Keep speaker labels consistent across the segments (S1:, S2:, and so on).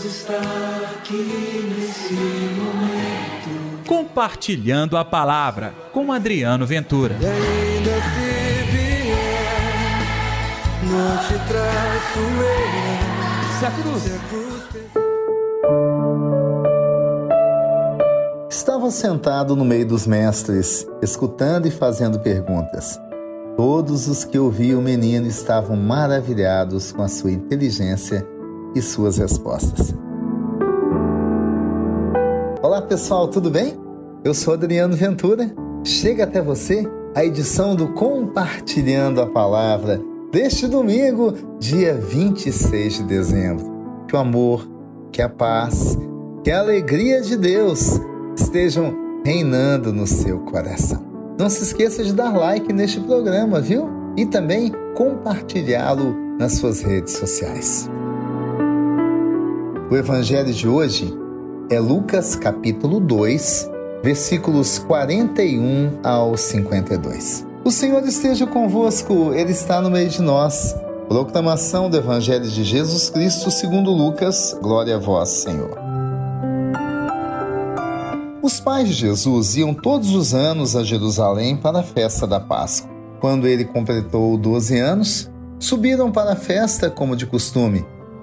S1: Deus está aqui nesse momento.
S2: Compartilhando a palavra com Adriano Ventura.
S1: E ainda se vier, não te traço eu.
S2: Se a cruz.
S1: Se a cruz
S3: Estava sentado no meio dos mestres, escutando e fazendo perguntas. Todos os que ouviam o menino estavam maravilhados com a sua inteligência e suas respostas. Olá pessoal, tudo bem? Eu sou Adriano Ventura. Chega até você a edição do Compartilhando a Palavra deste domingo, dia 26 de dezembro. Que o amor, que a paz, que a alegria de Deus estejam reinando no seu coração. Não se esqueça de dar like neste programa, viu? E também compartilhá-lo nas suas redes sociais. O evangelho de hoje é Lucas capítulo 2, versículos 41 ao 52. O Senhor esteja convosco, ele está no meio de nós. Proclamação do evangelho de Jesus Cristo segundo Lucas. Glória a vós, Senhor. Os pais de Jesus iam todos os anos a Jerusalém para a festa da Páscoa. Quando ele completou 12 anos, subiram para a festa como de costume.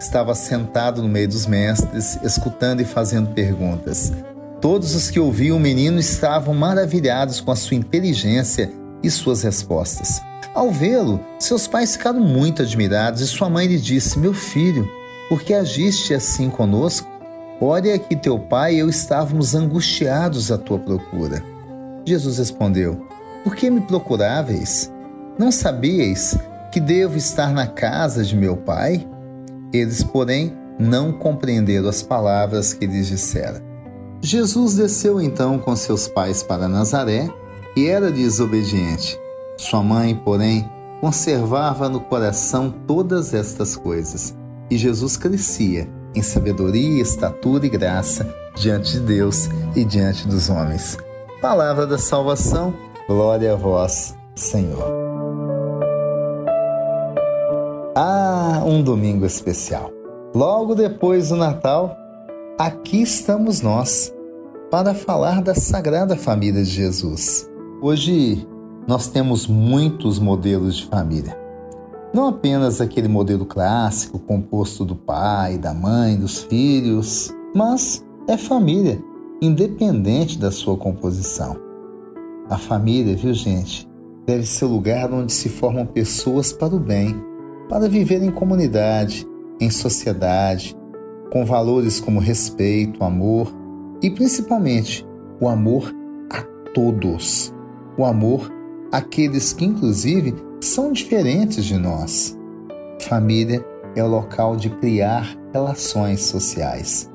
S3: Estava sentado no meio dos mestres, escutando e fazendo perguntas. Todos os que ouviam o menino estavam maravilhados com a sua inteligência e suas respostas. Ao vê-lo, seus pais ficaram muito admirados e sua mãe lhe disse: Meu filho, por que agiste assim conosco? Olha que teu pai e eu estávamos angustiados à tua procura. Jesus respondeu: Por que me procuráveis? Não sabíeis que devo estar na casa de meu pai? Eles, porém, não compreenderam as palavras que lhes dissera. Jesus desceu então com seus pais para Nazaré e era desobediente. Sua mãe, porém, conservava no coração todas estas coisas. E Jesus crescia em sabedoria, estatura e graça diante de Deus e diante dos homens. Palavra da salvação, glória a vós, Senhor. Um domingo especial. Logo depois do Natal, aqui estamos nós para falar da Sagrada Família de Jesus. Hoje nós temos muitos modelos de família. Não apenas aquele modelo clássico composto do pai, da mãe, dos filhos, mas é família independente da sua composição. A família, viu gente, deve ser o lugar onde se formam pessoas para o bem, para viver em comunidade, em sociedade, com valores como respeito, amor e principalmente o amor a todos. O amor àqueles que, inclusive, são diferentes de nós. Família é o local de criar relações sociais.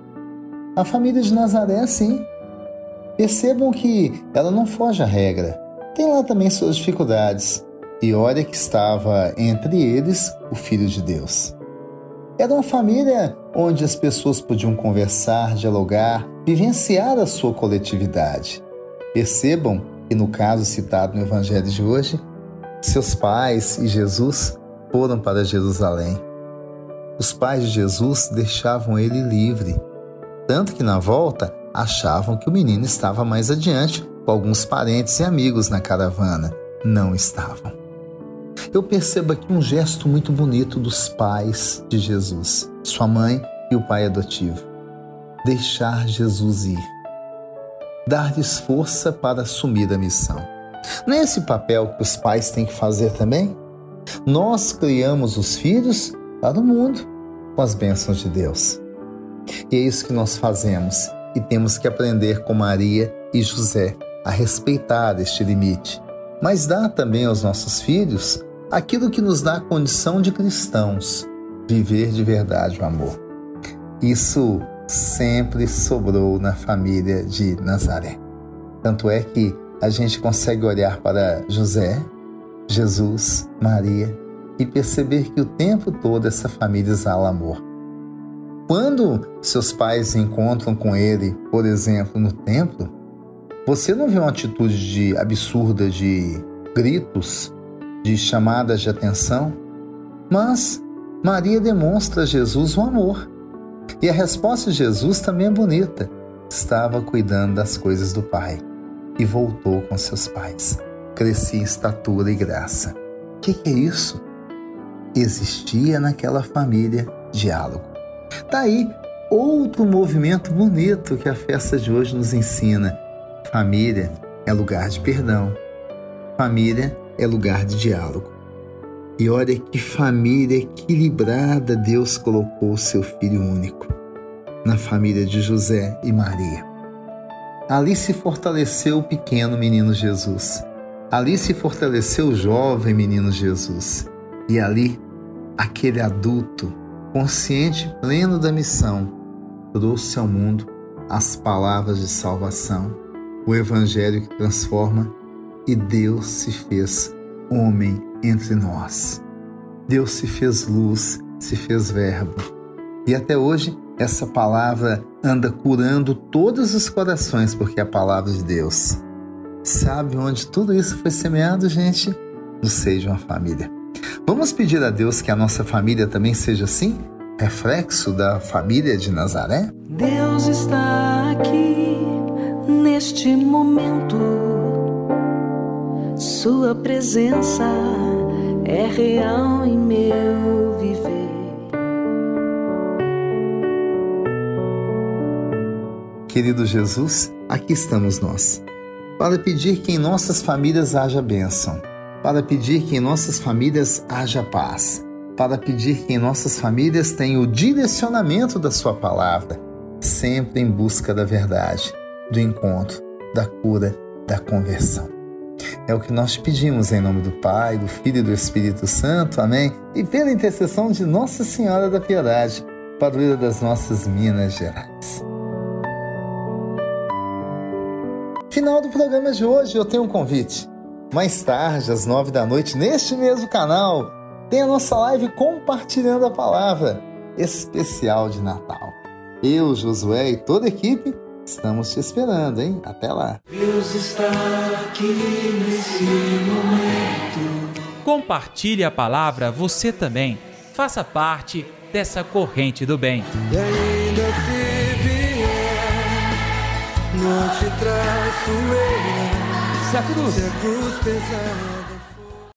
S3: A família de Nazaré, sim. Percebam que ela não foge à regra. Tem lá também suas dificuldades. E olha que estava entre eles o Filho de Deus. Era uma família onde as pessoas podiam conversar, dialogar, vivenciar a sua coletividade. Percebam que, no caso citado no Evangelho de hoje, seus pais e Jesus foram para Jerusalém. Os pais de Jesus deixavam ele livre tanto que na volta achavam que o menino estava mais adiante, com alguns parentes e amigos na caravana. Não estavam. Eu percebo aqui um gesto muito bonito dos pais de Jesus, sua mãe e o pai adotivo. Deixar Jesus ir. Dar-lhes força para assumir a missão. Não é esse papel que os pais têm que fazer também? Nós criamos os filhos para o mundo com as bênçãos de Deus. E é isso que nós fazemos e temos que aprender com Maria e José a respeitar este limite, mas dar também aos nossos filhos aquilo que nos dá a condição de cristãos, viver de verdade o amor. Isso sempre sobrou na família de Nazaré. Tanto é que a gente consegue olhar para José, Jesus, Maria e perceber que o tempo todo essa família exala amor. Quando seus pais encontram com ele, por exemplo, no templo, você não vê uma atitude de absurda de gritos, de chamadas de atenção, mas Maria demonstra a Jesus o amor. E a resposta de Jesus também é bonita. Estava cuidando das coisas do Pai e voltou com seus pais. Crescia em estatura e graça. O que, que é isso? Existia naquela família diálogo. Daí, tá outro movimento bonito que a festa de hoje nos ensina. Família é lugar de perdão. Família é lugar de diálogo. E olha que família equilibrada Deus colocou o seu filho único na família de José e Maria. Ali se fortaleceu o pequeno menino Jesus. Ali se fortaleceu o jovem menino Jesus. E ali, aquele adulto, consciente pleno da missão, trouxe ao mundo as palavras de salvação, o Evangelho que transforma, e Deus se fez homem entre nós. Deus se fez luz, se fez verbo. E até hoje essa palavra anda curando todos os corações, porque é a palavra de Deus. Sabe onde tudo isso foi semeado, gente? No seio de uma família. Vamos pedir a Deus que a nossa família também seja assim? Reflexo da família de Nazaré?
S1: Deus está aqui neste momento. Sua presença é real em meu viver.
S3: Querido Jesus, aqui estamos nós, para pedir que em nossas famílias haja bênção, para pedir que em nossas famílias haja paz, para pedir que em nossas famílias tenha o direcionamento da Sua palavra, sempre em busca da verdade, do encontro, da cura, da conversão. É o que nós pedimos em nome do Pai, do Filho e do Espírito Santo. Amém. E pela intercessão de Nossa Senhora da Piedade, padroeira das nossas Minas Gerais. Final do programa de hoje, eu tenho um convite. Mais tarde, às nove da noite, neste mesmo canal, tem a nossa live compartilhando a palavra especial de Natal. Eu, Josué e toda a equipe estamos te esperando, hein? Até lá.
S1: Deus está aqui nesse momento.
S2: Compartilhe a palavra você também. Faça parte dessa corrente do bem.
S1: E ainda se vier, não te traço eu.
S2: Se a cruz,
S1: Se a cruz pesada